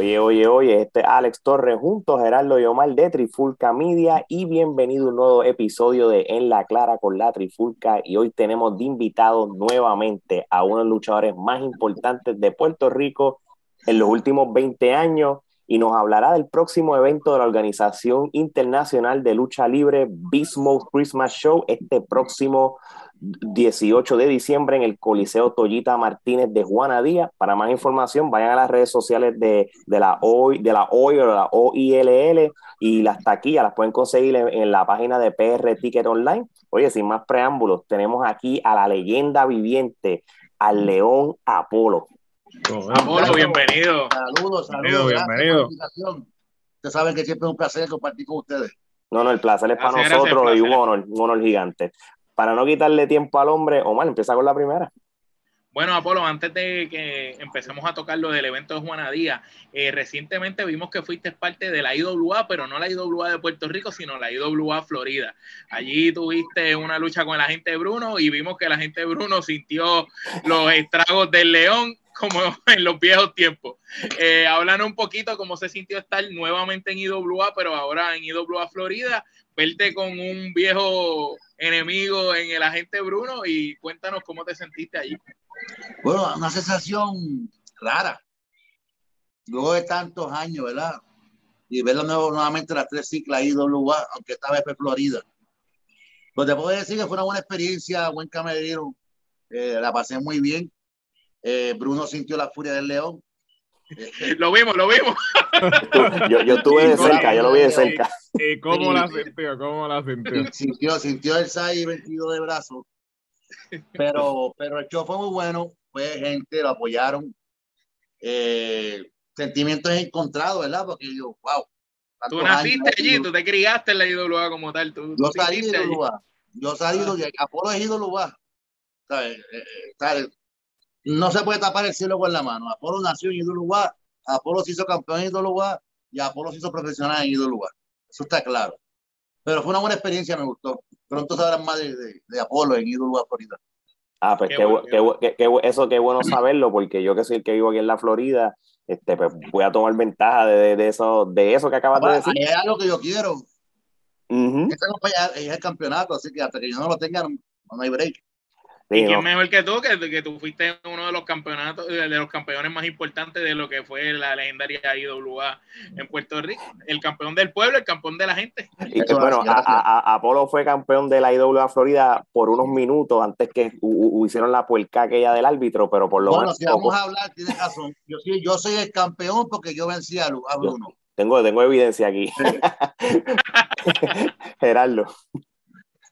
Oye, oye, oye, este Alex Torres junto a Gerardo y de Trifulca Media y bienvenido a un nuevo episodio de En la Clara con la Trifulca y hoy tenemos de invitado nuevamente a uno de los luchadores más importantes de Puerto Rico en los últimos 20 años y nos hablará del próximo evento de la Organización Internacional de Lucha Libre Beast Christmas Show este próximo 18 de diciembre en el Coliseo Toyita Martínez de Juana Díaz. Para más información, vayan a las redes sociales de, la OI, de la OI o la OILL y las taquillas las pueden conseguir en, la página de PR Ticket Online. Oye, sin más preámbulos, tenemos aquí a la leyenda viviente, al León Apolo. Apolo, bienvenido. Saludos, saludos. Bienvenido. Ustedes saben que siempre es un placer compartir con ustedes. No, no, el placer es para nosotros y un honor, un honor gigante para no quitarle tiempo al hombre, Omar, empieza con la primera. Bueno, Apolo, antes de que empecemos a tocar lo del evento de Juana Díaz, eh, recientemente vimos que fuiste parte de la IWA, pero no la IWA de Puerto Rico, sino la IWA Florida. Allí tuviste una lucha con el agente Bruno y vimos que el agente Bruno sintió los estragos del león como en los viejos tiempos. Eh, un poquito cómo se sintió estar nuevamente en IWA, pero ahora en IWA Florida, verte con un viejo enemigo en el agente Bruno y cuéntanos cómo te sentiste allí. Bueno, una sensación rara. Luego de tantos años, ¿verdad? Y nuevo, nuevamente las tres ciclas IWA, aunque esta vez fue Florida. Pues te puedo decir que fue una buena experiencia, buen camerino. Eh, la pasé muy bien. Eh, Bruno sintió la furia del león. Lo vimos, lo vimos. yo, yo estuve de cerca, yo lo vi de cerca. ¿Y cómo la sintió? ¿Cómo la sintió? Sintió, sintió el 6 22 de brazo. Pero, pero el show fue muy bueno. Fue gente, lo apoyaron. Eh, sentimientos encontrados, ¿verdad? Porque yo, wow. Tú naciste allí, tú te criaste en la IWA como tal. Tú, yo salí de IWA. Yo salí de Apolo es IWA. ¿Sabes? Eh, eh, ¿sabes? No se puede tapar el cielo con la mano. Apolo nació en Idoluwa, Apolo se hizo campeón en Idoluwa y Apolo se hizo profesional en Idoluwa. Eso está claro. Pero fue una buena experiencia, me gustó. Pronto sabrán más de, de, Apolo en Idoluwa, Florida. Ah, pues qué, qué, eso qué bueno saberlo, porque yo que soy el que vivo aquí en la Florida, este, pues voy a tomar ventaja de, de eso, de eso que acabas de decir. Es algo que yo quiero. Uh es el campeonato, así que hasta que yo no lo tenga, no hay break. ¿Y quién mejor que tú, que, que, tú fuiste uno de los campeonatos, de los campeones más importantes de lo que fue la legendaria IWA en Puerto Rico? El campeón del pueblo, el campeón de la gente. Y bueno, a, Apolo fue campeón de la IWA Florida por unos minutos antes que hicieron la puerca aquella del árbitro, pero por lo menos. Bueno, si vamos a hablar, tienes razón. Yo, yo soy el campeón porque yo vencí a, Bruno. tengo, tengo evidencia aquí. Gerardo.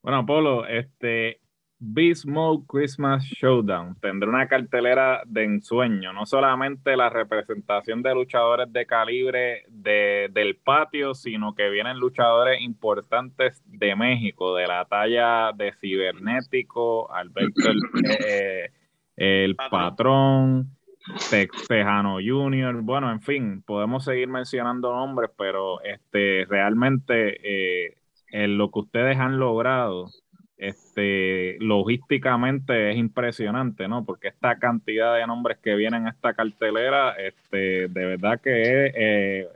Bueno, Apolo, este, Mode Christmas Showdown. Tendrá una cartelera de ensueño, no solamente la representación de luchadores de calibre del patio, sino que vienen luchadores importantes de México, de la talla de Cibernético, Alberto el, eh, el Patrón, Tejano Junior, bueno, en fin, podemos seguir mencionando nombres, pero este realmente eh, en lo que ustedes han logrado este, logísticamente es impresionante, ¿no? Porque esta cantidad de nombres que vienen a esta cartelera, este, de verdad que es eh,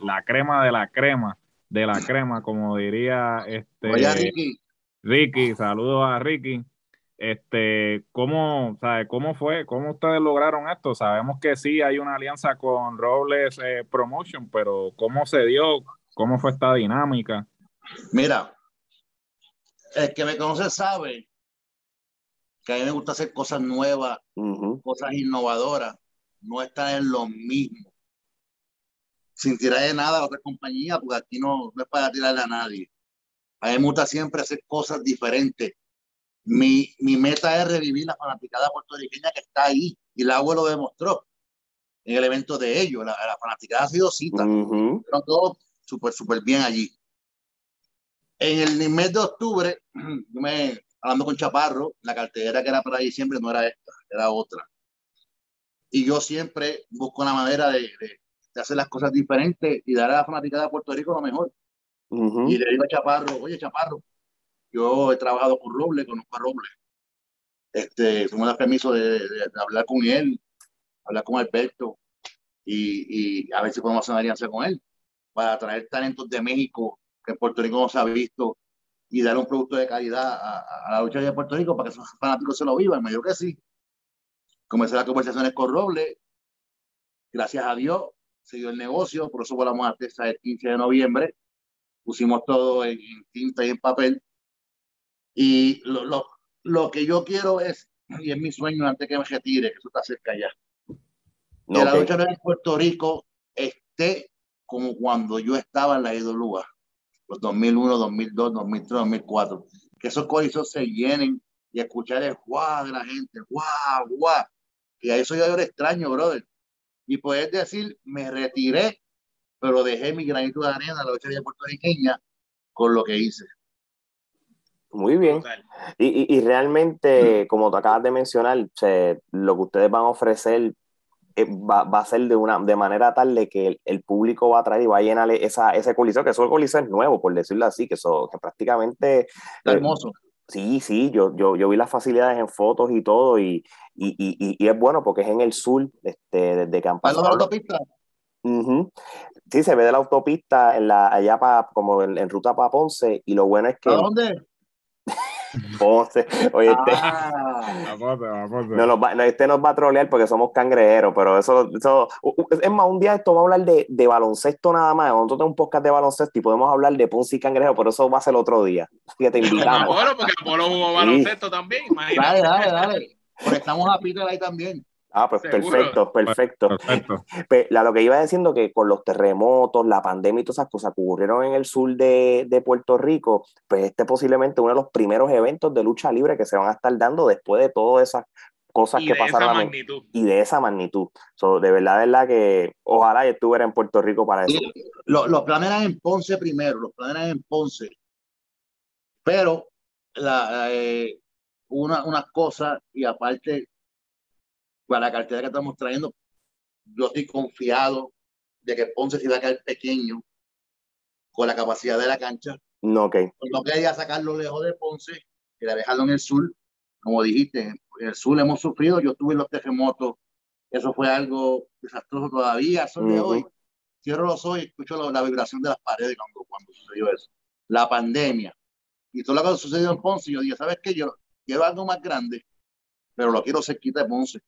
la crema de la crema de la crema, como diría este Ricky. Ricky, saludos a Ricky. Este, ¿cómo, sabe, ¿cómo fue? ¿Cómo ustedes lograron esto? Sabemos que sí hay una alianza con Robles eh, Promotion, pero ¿cómo se dio? ¿Cómo fue esta dinámica? Mira, el que me conoce sabe que a mí me gusta hacer cosas nuevas, cosas innovadoras, no estar en lo mismo. Sin tirar de nada a otra compañía, porque aquí no, es para tirarle a nadie. A mí me gusta siempre hacer cosas diferentes. Mi, mi meta es revivir la fanaticada puertorriqueña que está ahí, y el agua lo demostró en el evento de ellos. La, la fanaticada ha sido cita, pero todo súper, súper bien allí. En el mes de octubre, yo me, hablando con Chaparro, la cartera que era para diciembre no era esta, era otra. Y yo siempre busco una manera de, de, hacer las cosas diferentes y dar a la fanática de Puerto Rico lo mejor. Y le digo a Chaparro, oye Chaparro, yo he trabajado con Roble, conozco a Roble. Este, fuimos el permiso de, de, hablar con él, hablar con Alberto. y, a ver si podemos hacer una alianza con él para traer talentos de México que en Puerto Rico no se ha visto y dar un producto de calidad a, la lucha de Puerto Rico para que esos fanáticos se lo vivan. Me dijo que sí. Comencé las conversaciones con Roble. Gracias a Dios se dio el negocio, por eso volamos a Texas el 15 de noviembre. Pusimos todo en, tinta y en papel. Y lo, lo, lo, que yo quiero es, y es mi sueño antes que me retire, que eso está cerca ya, que la lucha en Puerto Rico esté como cuando yo estaba en la IWA los 2001, 2002, 2003, 2004. Que esos corizos se llenen y escuchar el guau de la gente, guau, guau. Y a eso yo era extraño, brother. Y poder decir, me retiré, pero dejé mi granito de arena a la lucha puertorriqueña con lo que hice. Muy bien. Y, y, realmente, como tú acabas de mencionar, lo que ustedes van a ofrecer va, va, a ser de una de manera tal de que el, público va a traer y va a llenar esa, ese coliseo, que eso coliseo es nuevo, por decirlo así, que eso que prácticamente... Está hermoso. Sí, sí, yo, yo, yo vi las facilidades en fotos y todo, y, y, y, y es bueno porque es en el sur, este, desde Campana. la autopista? Sí, se ve de la autopista en la, allá para, como en, ruta para Ponce, y lo bueno es que. ¿A dónde? Ponce. Oye, este. Ah. No, nos va, este nos va a trolear porque somos cangrejeros, pero eso, eso. Es más, un día esto va a hablar de, de baloncesto nada más. Nosotros tenemos un podcast de baloncesto y podemos hablar de Ponce y cangrejo, pero eso va a ser otro día. Que te invitamos. Apolo, porque Apolo jugó baloncesto también. Dale, dale, dale. estamos a Peter ahí también. Ah, pues perfecto, perfecto. Pues, lo que iba diciendo que con los terremotos, la pandemia y todas esas cosas que ocurrieron en el sur de, de, Puerto Rico, pues este posiblemente uno de los primeros eventos de lucha libre que se van a estar dando después de todas esas cosas que pasaron. Y de esa magnitud. de verdad, verdad que ojalá yo estuviera en Puerto Rico para eso. los planes eran en Ponce primero, los planes eran en Ponce. Pero la, eh, una, unas cosas y aparte para la cartera que estamos trayendo, yo estoy confiado de que Ponce se va a caer pequeño con la capacidad de la cancha. No, ok. No quería sacarlo lejos de Ponce, quería dejarlo en el sur. Como dijiste, en el sur hemos sufrido, yo tuve los terremotos, eso fue algo desastroso todavía, son de hoy. Cierro los ojos y escucho la, vibración de las paredes cuando, cuando sucedió eso. La pandemia. Y todo lo que sucedió en Ponce, yo dije, ¿sabes qué? Yo quiero algo más grande, pero lo quiero cerquita de Ponce.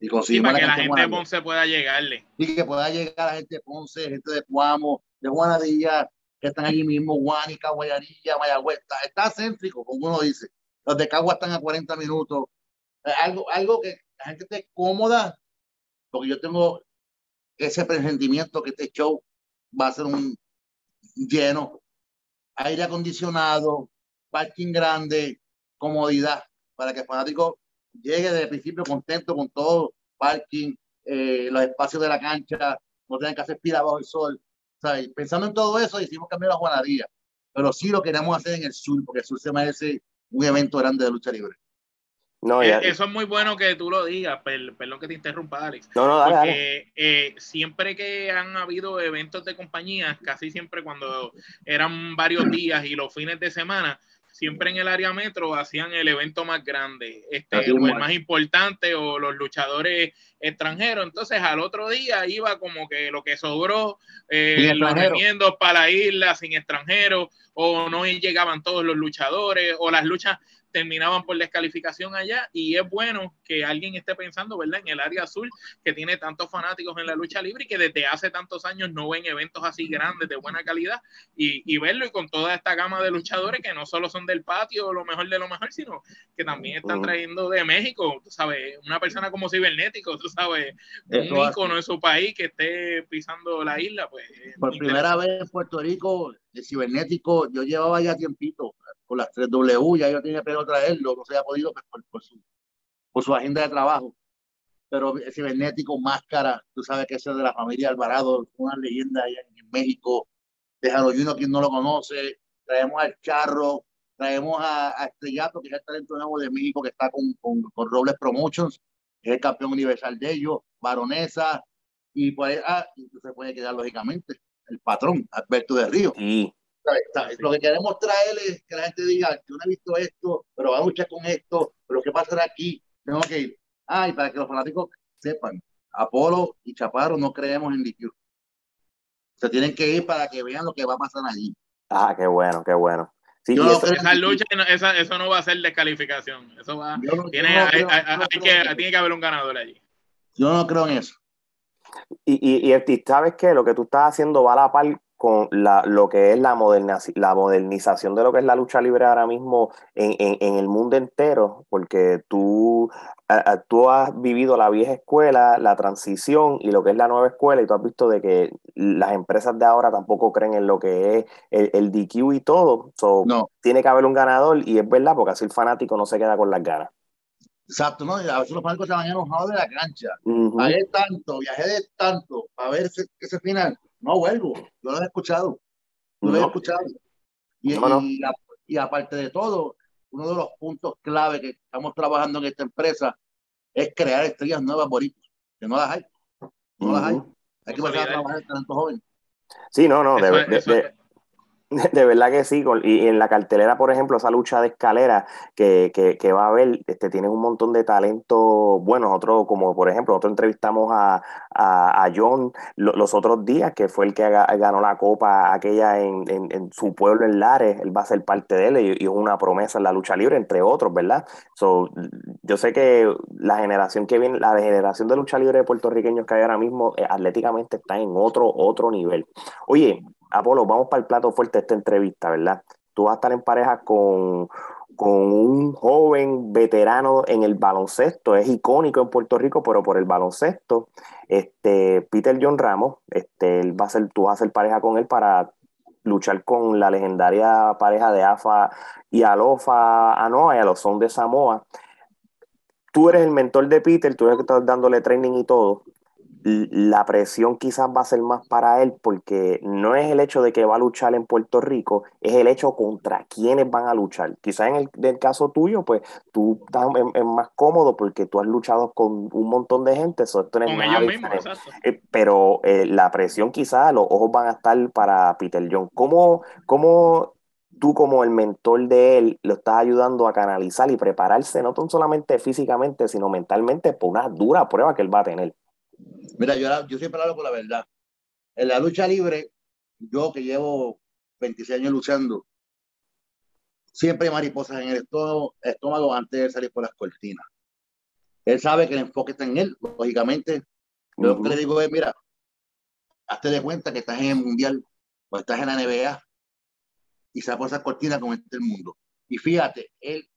Y para que la gente de Ponce pueda llegarle. Y que pueda llegar la gente de Ponce, gente de Cuamo, de Juanadilla, que están allí mismo, Guanica, Guayanilla, Mayagüez. Está, céntrico, como uno dice. Los de Cagua están a 40 minutos. Eh, algo, algo que la gente esté cómoda, porque yo tengo ese presentimiento que este show va a ser un lleno. Aire acondicionado, parking grande, comodidad, para que el fanático llegue desde el principio contento con todo, parking, eh, los espacios de la cancha, no tengan que hacer pila bajo el sol. pensando en todo eso, hicimos cambiar la juganería. Pero sí lo queremos hacer en el sur, porque el sur se merece un evento grande de lucha libre. No, eh, Eso es muy bueno que tú lo digas, perdón que te interrumpa, Alex. No, no, porque eh, siempre que han habido eventos de compañías, casi siempre cuando eran varios días y los fines de semana, siempre en el área metro hacían el evento más grande, este, o el más importante, o los luchadores extranjeros. Entonces al otro día iba como que lo que sobró, eh, los remiendos para la isla sin extranjeros, o no llegaban todos los luchadores, o las luchas terminaban por descalificación allá y es bueno que alguien esté pensando, ¿verdad? En el área azul que tiene tantos fanáticos en la lucha libre y que desde hace tantos años no ven eventos así grandes de buena calidad y, y verlo y con toda esta gama de luchadores que no solo son del patio lo mejor de lo mejor, sino que también están trayendo de México, tú sabes, una persona como cibernético, tú sabes, un ícono en su país que esté pisando la isla, pues. Por primera vez en Puerto Rico, el cibernético, yo llevaba ya tiempito, con las 3W, ya yo tenía que traerlo, no se había podido pues, por, su, agenda de trabajo. Pero cibernético, máscara, tú sabes que ese es de la familia Alvarado, una leyenda allá en México, de Jano quien no lo conoce, traemos al Charro, traemos a, Estrellato, que es el talento nuevo de México, que está con, Robles Promotions, es el campeón universal de ellos, Baronesa, y pues ah, se puede quedar lógicamente el patrón, Alberto de Río. Sí. Lo que queremos traer es que la gente diga, yo no he visto esto, pero va a luchar con esto, pero ¿qué pasará aquí? Tengo que ir. Ah, para que los fanáticos sepan, Apolo y Chaparro no creemos en DQ. Se tienen que ir para que vean lo que va a pasar allí. Ah, qué bueno, qué bueno. Sí, esa lucha, eso no va a ser descalificación. Eso va, tiene, que, tiene que haber un ganador allí. Yo no creo en eso. Y, y, y, sabes que lo que tú estás haciendo va a la par con la, lo que es la, la modernización de lo que es la lucha libre ahora mismo en, en, el mundo entero, porque tú, tú has vivido la vieja escuela, la transición y lo que es la nueva escuela, y tú has visto de que las empresas de ahora tampoco creen en lo que es el, el DQ y todo. no. Tiene que haber un ganador, y es verdad, porque así el fanático no se queda con las ganas. Exacto, ¿no? A veces los fanáticos se van enojados de la cancha. Uh tanto, viajé de tanto, a ver ese, ese final no vuelvo, yo lo he escuchado. Yo lo he escuchado. Y, y, aparte de todo, uno de los puntos clave que estamos trabajando en esta empresa es crear estrellas nuevas bonitas, que no las hay. No las hay. Hay que empezar a trabajar el talento joven. Sí, no, no, de, De verdad que sí, y en la cartelera, por ejemplo, esa lucha de escalera que, que, va a haber, este, un montón de talento bueno, otro, como por ejemplo, nosotros entrevistamos a, a, John los otros días, que fue el que ganó la copa aquella en, en, su pueblo en Lares, él va a ser parte de él y, es una promesa en la lucha libre, entre otros, ¿verdad? So, yo sé que la generación que viene, la generación de lucha libre de puertorriqueños que hay ahora mismo, eh, atléticamente está en otro, otro nivel. Oye, Apolo, vamos para el plato fuerte de esta entrevista, ¿verdad? Tú vas a estar en pareja con, un joven veterano en el baloncesto, es icónico en Puerto Rico, pero por el baloncesto, este, Peter John Ramos, este, él va a ser, tú vas a ser pareja con él para luchar con la legendaria pareja de AFA y Alofa Anoa y a los son de Samoa. Tú eres el mentor de Peter, tú eres el que estás dándole training y todo la presión quizás va a ser más para él porque no es el hecho de que va a luchar en Puerto Rico, es el hecho contra quiénes van a luchar. Quizás en el, caso tuyo, pues tú estás más cómodo porque tú has luchado con un montón de gente, eso con ellos mismos, eh, pero eh, la presión quizás, los ojos van a estar para Peter John. ¿Cómo, cómo tú como el mentor de él lo estás ayudando a canalizar y prepararse no solamente físicamente, sino mentalmente por una dura prueba que él va a tener? Mira, yo, yo siempre hablo con la verdad. En la lucha libre, yo que llevo 26 años luchando, siempre hay mariposas en el estómago, antes de salir por las cortinas. Él sabe que el enfoque está en él, lógicamente. Lo que le digo es, mira, hazte de cuenta que estás en el Mundial o estás en la NBA y sale por esas cortinas con este mundo. Y fíjate, él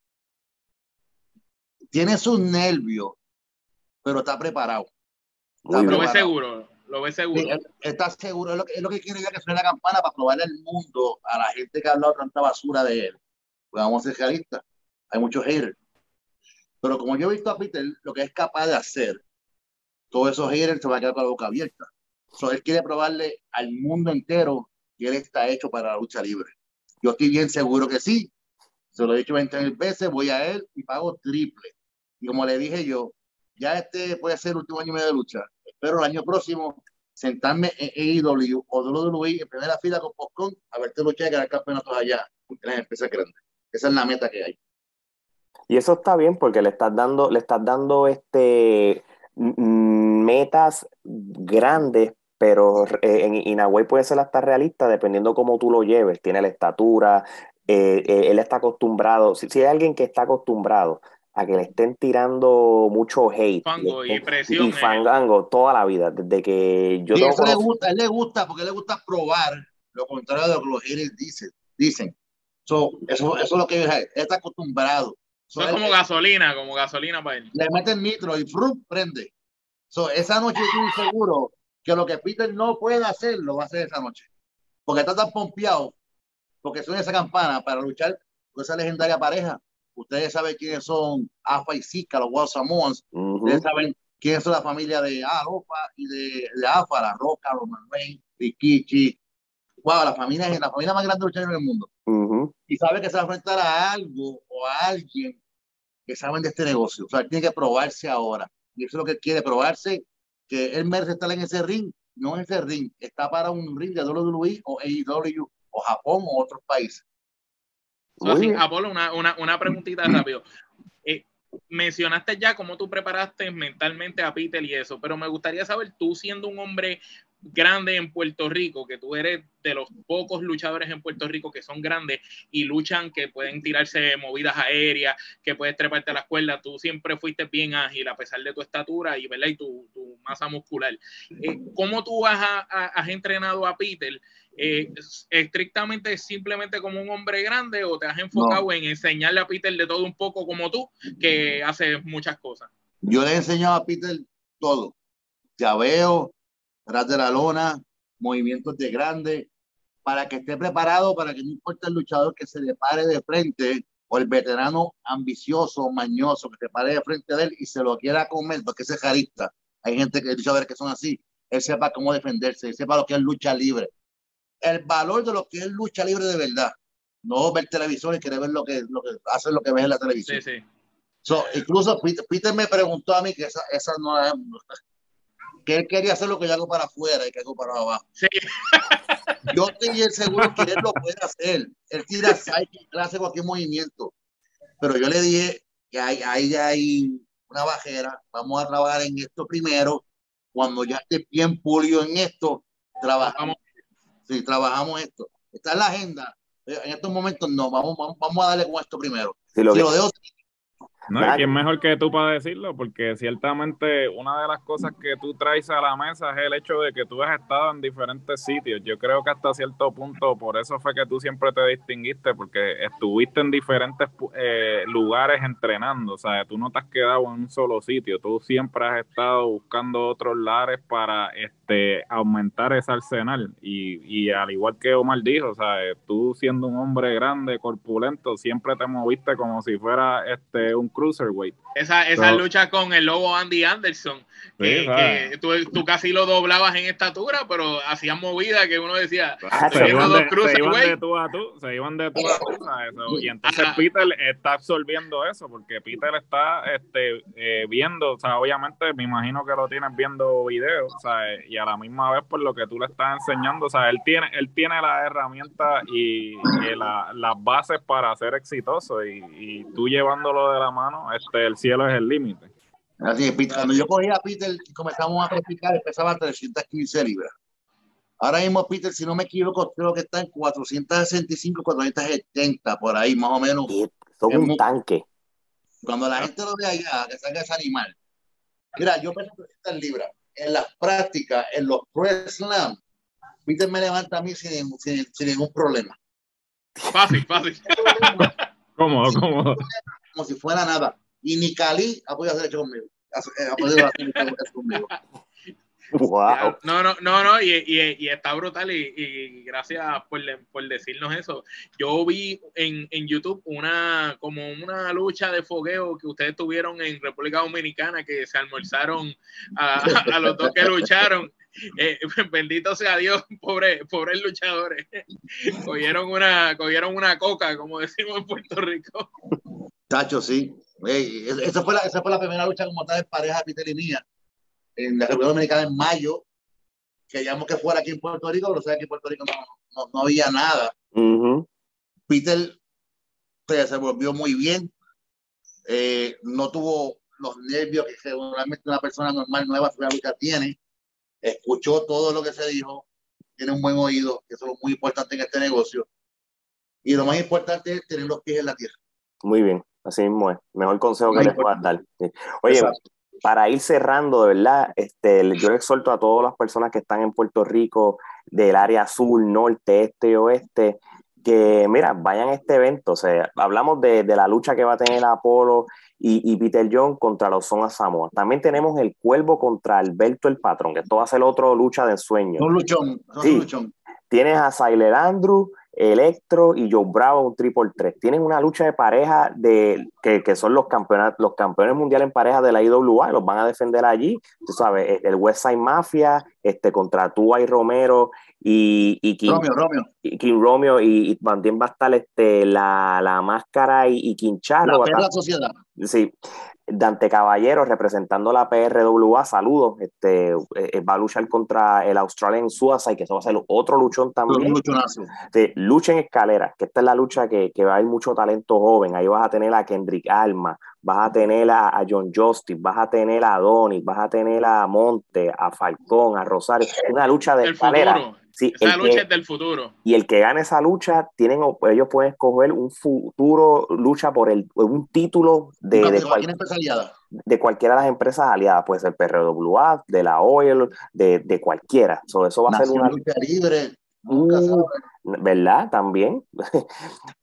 tiene sus nervios, pero está preparado lo ve seguro, lo ve seguro. está seguro, es lo, que, es lo que quiere que suene la campana para probarle al mundo a la gente que ha hablado tanta basura de él. Pues vamos a ser realistas, hay muchos haters. Pero como yo he visto a Peter, lo que es capaz de hacer, todos esos haters se van a quedar con la boca abierta. So, él quiere probarle al mundo entero que él está hecho para la lucha libre. Yo estoy bien seguro que sí. Se lo he dicho 20 mil veces, voy a él y pago triple. Y como le dije yo, ya este puede ser el último año y medio de lucha. Espero el año próximo sentarme en AEW o WWE en primera fila con Postcon a verte luchar y ganar campeonatos allá, en las empresas grandes. Esa es la meta que hay. Y eso está bien porque le estás dando, le estás dando este metas grandes, pero eh, en Inagüey puede ser hasta realista dependiendo cómo tú lo lleves. Tiene la estatura, eh, eh, él está acostumbrado, si, hay alguien que está acostumbrado a que le estén tirando mucho hate y, presión, y fangango toda la vida desde que yo sí, eso le gusta él le gusta porque le gusta probar lo contrario de lo que los haters dicen dicen. Eso, eso es lo que él está acostumbrado. Eso es como gasolina como gasolina para él. le meten nitro y frum, prende. So, esa noche estoy seguro que lo que Peter no puede hacer lo va a hacer esa noche. Porque está tan pompeado porque suena esa campana para luchar con esa legendaria pareja Ustedes saben quiénes son Afa y Zika, los Wild Samoans. Ustedes saben quiénes son la familia de Alofa y de, de Afa, la Roca, los Reigns, Rikichi. Wow, la familia es la familia más grande de del mundo. Y sabe que se va a enfrentar a algo o a alguien que saben de este negocio. O sea, tiene que probarse ahora. Y eso es lo que quiere, probarse que él merece estar en ese ring, no en ese ring, está para un ring de WWE o AEW o Japón o otros países. Apolo, una, una, una preguntita rápido. Eh, mencionaste ya cómo tú preparaste mentalmente a Peter y eso, pero me gustaría saber, tú siendo un hombre grande en Puerto Rico, que tú eres de los pocos luchadores en Puerto Rico que son grandes y luchan, que pueden tirarse movidas aéreas, que puedes treparte a la escuela, tú siempre fuiste bien ágil a pesar de tu estatura y, ¿verdad? y tu, masa muscular. Eh, ¿Cómo tú has, has, entrenado a Peter? Eh, estrictamente simplemente como un hombre grande o te has enfocado en enseñarle a Peter de todo un poco como tú, que hace muchas cosas? Yo le he enseñado a Peter todo. Ya veo, tras de la lona, movimientos de grande, para que esté preparado, para que no importa el luchador que se le pare de frente o el veterano ambicioso, mañoso, que se pare de frente de él y se lo quiera comer, porque ese es jarista. Hay gente que luchadores que son así. Él sepa cómo defenderse, él sepa lo que es lucha libre. El valor de lo que es lucha libre de verdad. No ver televisor y querer ver lo que, lo que hace lo que ves en la televisión. Sí, sí. incluso Peter, me preguntó a mí que esa, esa no es, que él quería hacer lo que yo hago para afuera y que hago para abajo. Sí. Yo estoy seguro que él lo puede hacer. Él tira psyche, hace cualquier movimiento. Pero yo le dije que hay, hay, hay una bajera, vamos a trabajar en esto primero. Cuando ya esté bien pulido en esto, trabajamos. Sí, trabajamos esto. Está en la agenda. En estos momentos no, vamos, vamos, a darle con esto primero. Si lo, si lo dejo no, quién mejor que tú para decirlo, porque ciertamente una de las cosas que tú traes a la mesa es el hecho de que tú has estado en diferentes sitios. Yo creo que hasta cierto punto, por eso fue que tú siempre te distinguiste, porque estuviste en diferentes eh, lugares entrenando. O sea, tú no te has quedado en un solo sitio, tú siempre has estado buscando otros lares para este, aumentar ese arsenal. Y, y al igual que Omar dijo, o sea, tú siendo un hombre grande, corpulento, siempre te moviste como si fuera este un cruiserweight. Esa, esa lucha con el lobo Andy Anderson, que, tú, casi lo doblabas en estatura, pero hacían movida que uno decía, se, iban de, tú a tú, se iban de tú a tú, Y entonces Peter está absorbiendo eso, porque Peter está este, eh, viendo, o sea, obviamente me imagino que lo tienes viendo videos, o sea, y a la misma vez por lo que tú le estás enseñando, o sea, él tiene, él tiene las herramientas y, las bases para ser exitoso y, y tú llevándolo de la mano, este, el cielo es el límite. Así cuando yo cogí a Peter y comenzamos a practicar, empezaba a 315 libras. Ahora mismo Peter, si no me equivoco, creo que está en 465, 470, por ahí más o menos. Son un tanque. Cuando la gente lo ve allá, que salga ese animal. Mira, yo peso 300 libras. En las prácticas, en los press slam, Peter me levanta a mí sin, sin, sin ningún problema. Fácil, fácil. cómodo, cómodo. Como si fuera nada y ni Cali ha podido hacer hecho conmigo. Ha, podido hacer eso conmigo. Wow. No, no, no, no, y, y, y está brutal y, y gracias por, por, decirnos eso. Yo vi en, en, YouTube una como una lucha de fogueo que ustedes tuvieron en República Dominicana que se almorzaron a, a los dos que lucharon. Eh, bendito sea Dios, pobre, pobres luchadores. Cogieron una, cogieron una coca, como decimos en Puerto Rico. Tacho, sí esa, fue la, esa fue la primera lucha como tal de pareja Peter y mía en la República Dominicana en mayo. Queríamos que fuera aquí en Puerto Rico, pero aquí en Puerto Rico no, no, había nada. Peter pues, se volvió muy bien. Eh, no tuvo los nervios que generalmente una persona normal nueva lucha tiene. Escuchó todo lo que se dijo. Tiene un buen oído, que eso es muy importante en este negocio. Y lo más importante es tener los pies en la tierra. Muy bien. Así mismo es. Mejor consejo que les puedas dar. Oye, para ir cerrando, de verdad, este, yo le exhorto a todas las personas que están en Puerto Rico, del área sur, norte, este, oeste, que, mira, vayan a este evento. O sea, hablamos de, de la lucha que va a tener Apolo y, y, Peter John contra los Zona Samoa. También tenemos el Cuervo contra Alberto el Patrón, que esto va a ser otro lucha de ensueño. Un luchón, sí. luchón. Tienes a Siler Andrew, Electro y Joe Bravo un triple 3. Tienen una lucha de pareja de, que, que son los, campeones, los campeones mundiales en pareja de la IWA, los van a defender allí. Tú sabes, el West Side Mafia este, contra Tua y Romero y, y King Romeo, Romeo. Y King Romeo y, también va a estar este, la, la máscara y, y la sociedad. Sí Dante Caballero representando la PRWA, saludos, este, eh, va a luchar contra el Australian Suicide, que eso va a ser otro luchón también. De lucha en escalera, que esta es la lucha que, que va a haber mucho talento joven, ahí vas a tener a Kendrick Alma, vas a tener a, John Justice, vas a tener a Donny, vas a tener a Monte, a Falcón, a Rosario, una lucha de escalera. Sí, esa lucha es del futuro. Y el que gane esa lucha, tienen, ellos pueden escoger un futuro lucha por el, un título de, de, de, cualquiera de las empresas aliadas. Puede ser PRWA, de la Oil, de, de cualquiera. eso va a ser una lucha libre. Uh, ¿Verdad? También.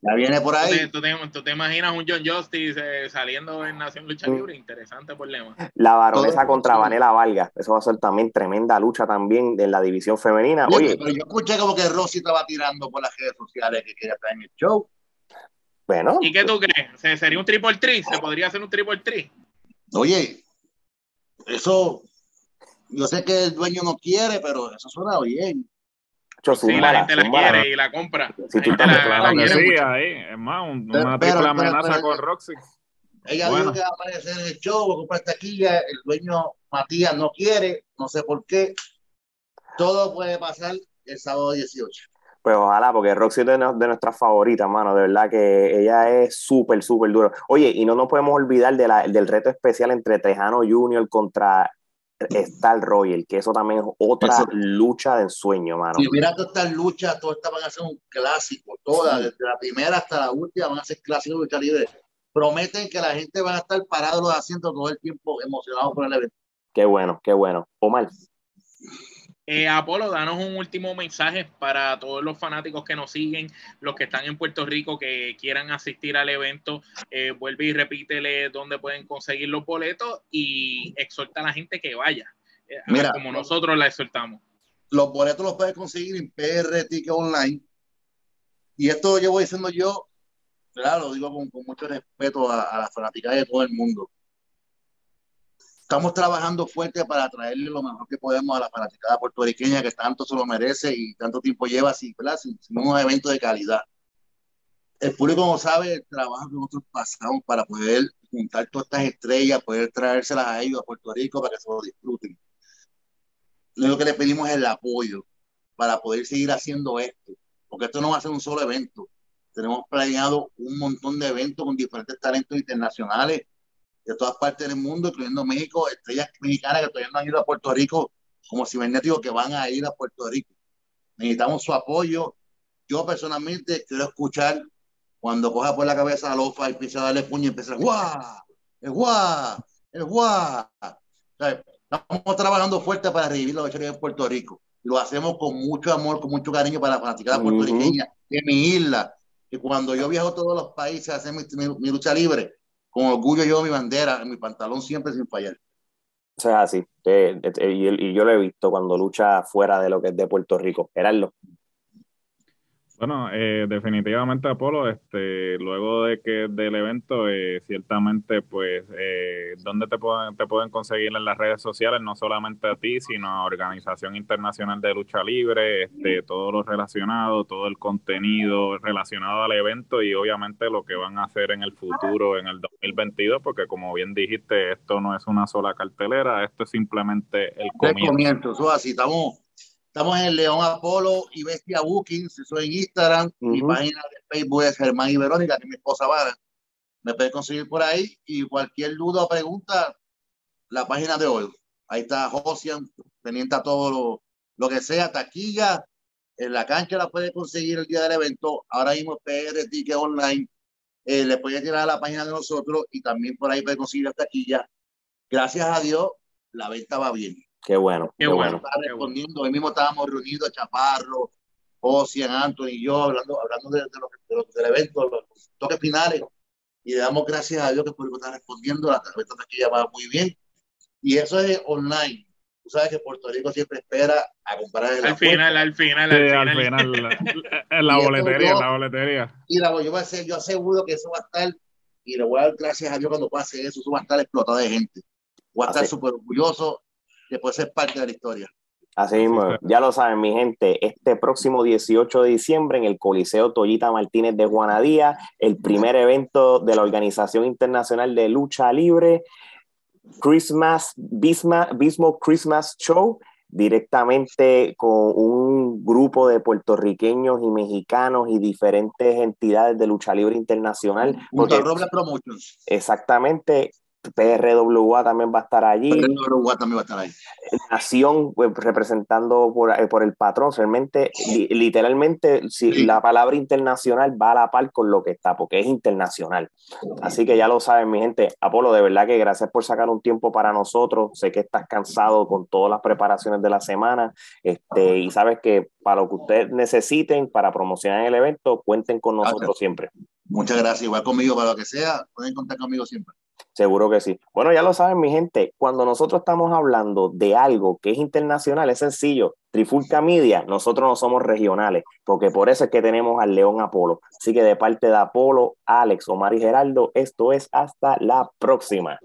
Ya viene por ahí. ¿Tú te, imaginas un John Justice eh, saliendo en Nación Lucha mm. Libre? Interesante problema. La baronesa contra Vanela Vargas. Eso va a ser también tremenda lucha también en la división femenina. Oye, pero yo escuché como que Rosy estaba tirando por las redes sociales que quería estar en el show. Bueno. ¿Y qué tú crees? ¿Sería un triple tri? ¿Se podría hacer un triple tri? Oye, eso, yo sé que el dueño no quiere, pero eso suena bien sí, la gente la quiere y la compra. Si tú la, claro que sí, ahí. Es más, una triple amenaza con Roxy. Ella dijo que va a aparecer en el show, va a comprar taquilla, el dueño Matías no quiere, no sé por qué. Todo puede pasar el sábado 18. Pues ojalá, porque Roxy es de, de nuestras favoritas, mano. De verdad que ella es súper, súper dura. Oye, y no nos podemos olvidar de la, del reto especial entre Tejano Junior contra Star Royal, que eso también es otra lucha de ensueño, mano. Y mira todas estas luchas, todas estas van a ser un clásico, todas, desde la primera hasta la última, van a ser clásicos de lucha libre. Prometen que la gente va a estar parado los asientos todo el tiempo emocionado por el evento. Qué bueno, qué bueno. Omar. Eh, Apolo, danos un último mensaje para todos los fanáticos que nos siguen, los que están en Puerto Rico, que quieran asistir al evento. Eh, vuelve y repítele dónde pueden conseguir los boletos y exhorta a la gente que vaya, eh, Mira, como nosotros la exhortamos. Los boletos los puedes conseguir en PR Ticket Online. Y esto lo llevo diciendo yo, claro, lo digo con, mucho respeto a, a las fanáticas de todo el mundo estamos trabajando fuerte para traerle lo mejor que podemos a la fanaticada puertorriqueña que tanto se lo merece y tanto tiempo lleva sin, sin, sin un evento de calidad. El público no sabe el trabajo que nosotros pasamos para poder juntar todas estas estrellas, poder traérselas a ellos a Puerto Rico para que se lo disfruten. Lo que le pedimos es el apoyo para poder seguir haciendo esto, porque esto no va a ser un solo evento. Tenemos planeado un montón de eventos con diferentes talentos internacionales de todas partes del mundo, incluyendo México, estrellas mexicanas que todavía no han ido a Puerto Rico, como cibernéticos que van a ir a Puerto Rico. Necesitamos su apoyo. Yo personalmente quiero escuchar cuando coja por la cabeza a Lofa y empieza a darle puño y empieza a ¡guau! ¡Es guau! ¡Es guau! estamos trabajando fuerte para revivir la lucha en Puerto Rico. Lo hacemos con mucho amor, con mucho cariño para la fanaticada puertorriqueña de mi isla. Que cuando yo viajo a todos los países a hacer mi lucha libre, con orgullo yo mi bandera en mi pantalón siempre sin fallar. O sea, así. y, yo lo he visto cuando lucha fuera de lo que es de Puerto Rico. Gerardo. Bueno, eh, definitivamente Apolo, este, luego de que del evento, eh, ciertamente, pues, eh, ¿dónde te pueden, te pueden conseguir en las redes sociales? No solamente a ti, sino a Organización Internacional de Lucha Libre, este, todo lo relacionado, todo el contenido relacionado al evento y obviamente lo que van a hacer en el futuro, en el 2022, porque como bien dijiste, esto no es una sola cartelera, esto es simplemente el comienzo. El comienzo, así estamos Estamos en León Apolo y Bestia Bookings, eso en Instagram. Mi página de Facebook es Germán y Verónica, que es mi esposa Vara. Me pueden conseguir por ahí y cualquier duda o pregunta, la página de hoy. Ahí está Josian, pendiente a todo lo, lo, que sea, taquilla. En la cancha la puede conseguir el día del evento. Ahora mismo PR Ticket Online. Eh, le puede tirar a la página de nosotros y también por ahí puede conseguir la taquilla. Gracias a Dios, la venta va bien. Qué bueno. Qué, bueno. respondiendo. Hoy mismo estábamos reunidos, Chaparro, Ocean, Anthony y yo, hablando, hablando de, lo, del evento, los toques finales. Y le damos gracias a Dios que por está respondiendo. La tarjeta aquí ya va muy bien. Y eso es online. Tú sabes que Puerto Rico siempre espera a comprar el al final, al final, al final, en la boletería, en la boletería. Y la, yo, voy a ser, yo aseguro que eso va a estar, y le voy a dar gracias a Dios cuando pase eso, eso va a estar explotado de gente. Voy a estar súper orgulloso que puede ser parte de la historia. Así mismo, ya lo saben, mi gente, este próximo 18 de diciembre en el Coliseo Toyita Martínez de Juanadía, el primer evento de la Organización Internacional de Lucha Libre, Christmas, Bismo Christmas Show, directamente con un grupo de puertorriqueños y mexicanos y diferentes entidades de lucha libre internacional. Exactamente, PRWA también va a estar allí. PRWA también va a estar ahí. Nación pues, representando por, eh, por, el patrón. Realmente, literalmente, si la palabra internacional va a la par con lo que está, porque es internacional. Así que ya lo saben, mi gente. Apolo, de verdad que gracias por sacar un tiempo para nosotros. Sé que estás cansado con todas las preparaciones de la semana. Este, y sabes que para lo que ustedes necesiten para promocionar el evento, cuenten con nosotros siempre. Muchas gracias. Igual conmigo, para lo que sea, pueden contar conmigo siempre. Seguro que sí. Bueno, ya lo saben, mi gente, cuando nosotros estamos hablando de algo que es internacional, es sencillo. Trifulca Media, nosotros no somos regionales, porque por eso es que tenemos al León Apolo. Así que de parte de Apolo, Alex, Omar y Geraldo, esto es hasta la próxima.